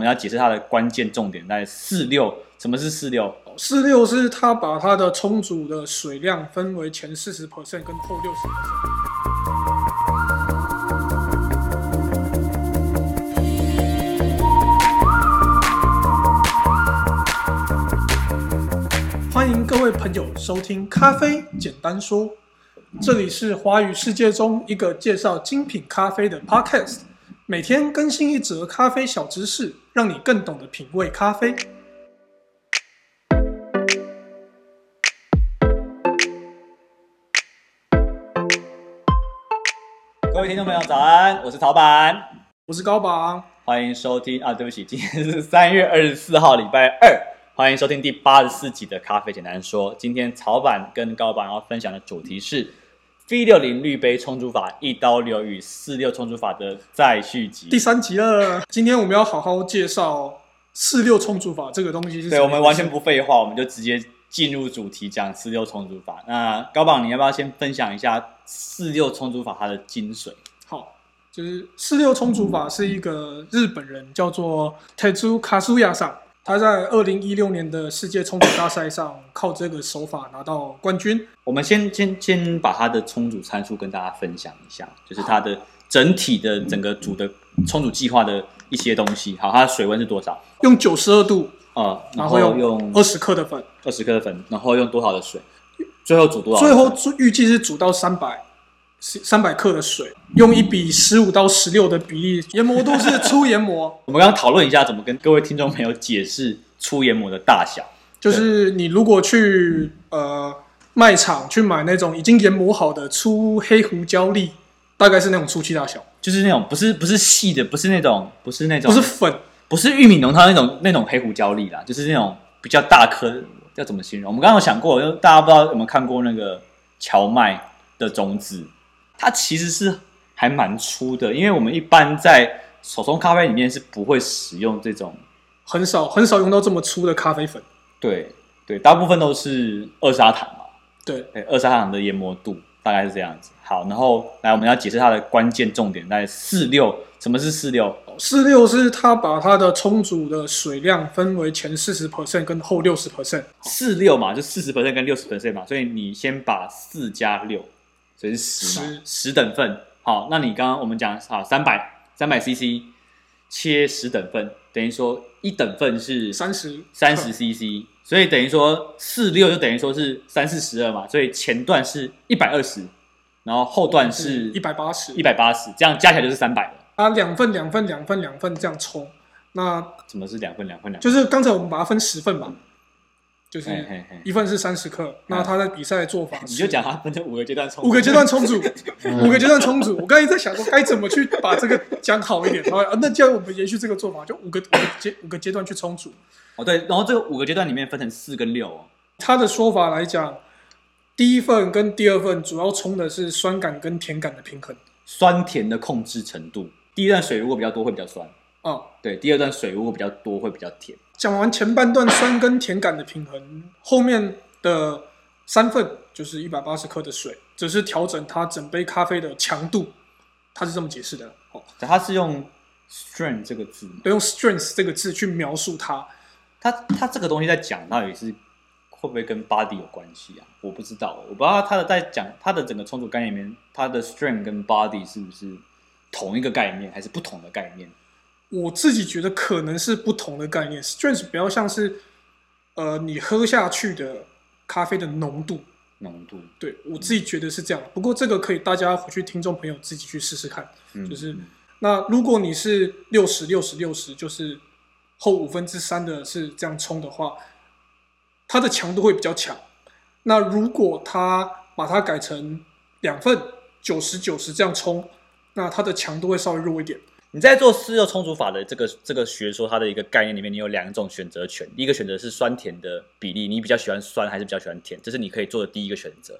我们要解释它的关键重点在四六。什么是四六？四六是它把它的充足的水量分为前四十 percent 跟后六十 percent。欢迎各位朋友收听《咖啡简单说》，这里是华语世界中一个介绍精品咖啡的 podcast，每天更新一则咖啡小知识，让你更懂得品味咖啡。各位听众朋友，早安！我是曹板，我是高榜，欢迎收听啊，对不起，今天是三月二十四号，礼拜二，欢迎收听第八十四集的《咖啡简单说》。今天曹板跟高榜要分享的主题是 V 六零滤杯冲煮法一刀流与四六冲煮法的再续集，第三集了。今天我们要好好介绍四六冲煮法这个东西是。对，我们完全不废话，我们就直接进入主题，讲四六冲煮法。那高榜，你要不要先分享一下？四六冲煮法它的精髓，好，就是四六冲煮法是一个日本人叫做 Tetsu Kasuya 上，他在二零一六年的世界冲煮大赛上靠这个手法拿到冠军。我们先先先把他的冲煮参数跟大家分享一下，就是他的整体的整个煮的冲煮计划的一些东西。好，它的水温是多少？用九十二度啊，然后用二十克的粉，二十克的粉，然后用多少的水？最后煮多少？最后预计是煮到三百，三百克的水，用一比十五到十六的比例，研磨度是粗研磨。我们刚刚讨论一下，怎么跟各位听众朋友解释粗研磨的大小。就是你如果去呃卖场去买那种已经研磨好的粗黑胡椒粒，大概是那种粗细大小，就是那种不是不是细的，不是那种不是那种不是粉，不是玉米浓汤那种那种黑胡椒粒啦，就是那种比较大颗。要怎么形容？我们刚刚有想过，就大家不知道有没有看过那个荞麦的种子，它其实是还蛮粗的，因为我们一般在手冲咖啡里面是不会使用这种，很少很少用到这么粗的咖啡粉。对对，大部分都是二砂糖嘛。对，对，二砂糖的研磨度大概是这样子。好，然后来我们要解释它的关键重点在四六。什么是四六？四六是它把它的充足的水量分为前四十 percent 跟后六十 percent。四六嘛，就四十 percent 跟六十 percent 嘛，所以你先把四加六，所以是十，十等份。好，那你刚刚我们讲好三百三百 cc 切十等份，等于说一等份是三十三十 cc，所以等于说四六就等于说是三四十二嘛，所以前段是一百二十，然后后段是一百八十，一百八十，这样加起来就是三百了。啊，两份两份两份两份这样冲，那怎么是两份两份两？就是刚才我们把它分十份嘛，就是一份是三十克。那他在比赛的做法，你就讲他分成五个阶段冲，五个阶段冲煮，五个阶段冲煮。我刚才在想说该怎么去把这个讲好一点。然后啊，那既然我们延续这个做法，就五个五个阶五个阶段去冲煮。哦，对，然后这个五个阶段里面分成四跟六哦。他的说法来讲，第一份跟第二份主要冲的是酸感跟甜感的平衡，酸甜的控制程度。第一段水如果比较多会比较酸，哦，对，第二段水如果比较多会比较甜。讲完前半段酸跟甜感的平衡，后面的三份就是一百八十克的水，只是调整它整杯咖啡的强度，它是这么解释的。哦，它是用 strength 这个字，对，用 strength 这个字去描述它。它它这个东西在讲到底是会不会跟 body 有关系啊？我不知道，我不知道它的在讲它的整个冲煮概念里面，它的 strength 跟 body 是不是？同一个概念还是不同的概念？我自己觉得可能是不同的概念。Strength 比较像是，呃，你喝下去的咖啡的浓度。浓度。对，我自己觉得是这样。不过这个可以大家回去听众朋友自己去试试看。嗯。就是，那如果你是六十六十六十，就是后五分之三的是这样冲的话，它的强度会比较强。那如果它把它改成两份九十九十这样冲。那它的强度会稍微弱一点。你在做四六冲煮法的这个这个学说，它的一个概念里面，你有两种选择权。第一个选择是酸甜的比例，你比较喜欢酸还是比较喜欢甜？这是你可以做的第一个选择。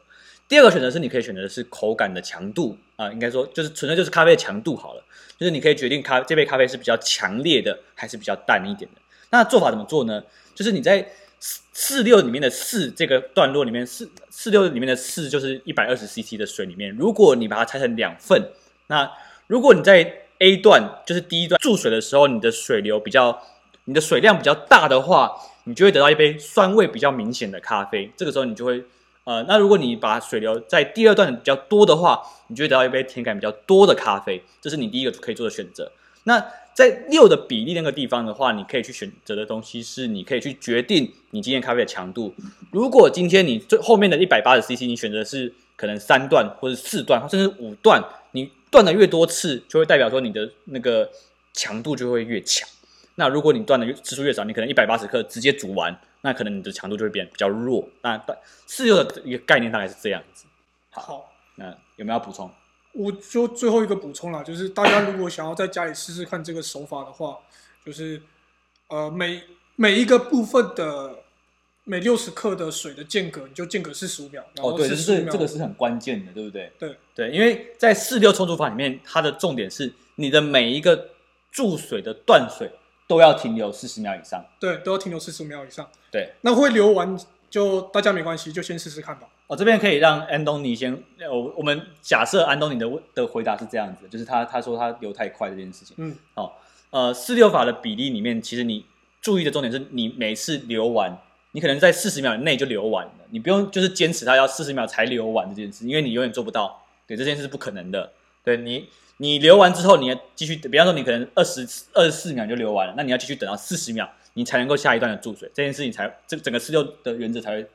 第二个选择是你可以选择的是口感的强度啊、应该说就是纯粹就是咖啡的强度好了，就是你可以决定咖这杯咖啡是比较强烈的还是比较淡一点的。那做法怎么做呢？就是你在四四六里面的四这个段落里面，四四六里面的四就是一百二十 CC 的水里面，如果你把它拆成两份。那如果你在 A 段就是第一段注水的时候，你的水流比较，你的水量比较大的话，你就会得到一杯酸味比较明显的咖啡。这个时候你就会，呃，那如果你把水流在第二段比较多的话，你就会得到一杯甜感比较多的咖啡。这是你第一个可以做的选择。那在六的比例那个地方的话，你可以去选择的东西是，你可以去决定你今天咖啡的强度。如果今天你最后面的一百八十 CC，你选择是可能三段或者四段，甚至五段，你断的越多次，就会代表说你的那个强度就会越强。那如果你断的次数越少，你可能一百八十克直接煮完，那可能你的强度就会变比较弱。那四六的一个概念大概是这样子。好，好，那有没有要补充？我就最后一个补充啦，就是大家如果想要在家里试试看这个手法的话，就是呃每每一个部分的每六十克的水的间隔，你就间隔四十五秒。然后哦，对，就是这个是很关键的，对不对？对对，因为在四六冲煮法里面，它的重点是你的每一个注水的断水都要停留四十秒以上。对，都要停留四十五秒以上。对，那会流完就大家没关系，就先试试看吧。我、哦、这边可以让安东尼先，我我们假设安东尼的的回答是这样子，就是他他说他流太快这件事情。嗯，好、哦，呃，四六法的比例里面，其实你注意的重点是你每次流完，你可能在四十秒内就流完了，你不用就是坚持它要四十秒才流完这件事，因为你永远做不到，对，这件事是不可能的。对你，你流完之后，你要继续，比方说你可能二十二十四秒就流完了，那你要继续等到四十秒，你才能够下一段的注水，这件事情才这整个四六的原则才会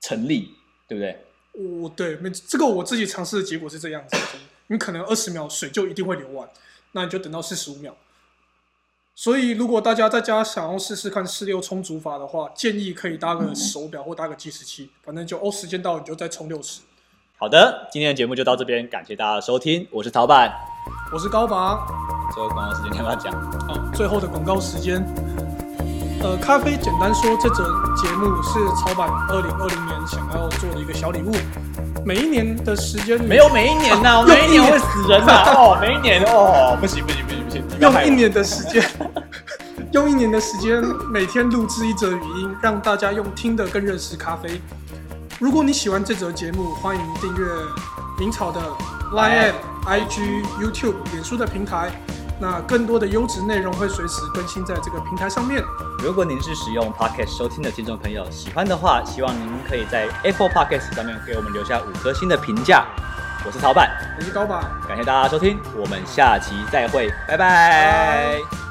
成立。对不对？我对，这个我自己尝试的结果是这样子，你可能二十秒水就一定会流完，那你就等到四十五秒。所以如果大家在家想要试试看四六充足法的话，建议可以搭个手表或搭个计时器，反正就哦，时间到你就再充六十。好的，今天的节目就到这边，感谢大家的收听，我是陶板，我是高拔。最后广告时间，你要不要讲？好，最后的广告时间。呃，咖啡简单说，这则节目是曹板二零二零年想要做的一个小礼物。每一年的时间没有每一年呐、啊，每一年会死人呐、啊！哦，每一年哦，不行不行，用一年的时间，用一年的时间，每天录制一则语音，让大家用听的更认识咖啡。如果你喜欢这则节目，欢迎订阅明朝的 Line、IG、YouTube、脸书的平台。那更多的优质内容会随时更新在这个平台上面。如果您是使用 Podcast 收听的听众朋友，喜欢的话，希望您可以在 Apple Podcast 上面给我们留下五颗星的评价。我是曹板，我是高板，感谢大家收听，我们下期再会，拜拜。拜拜。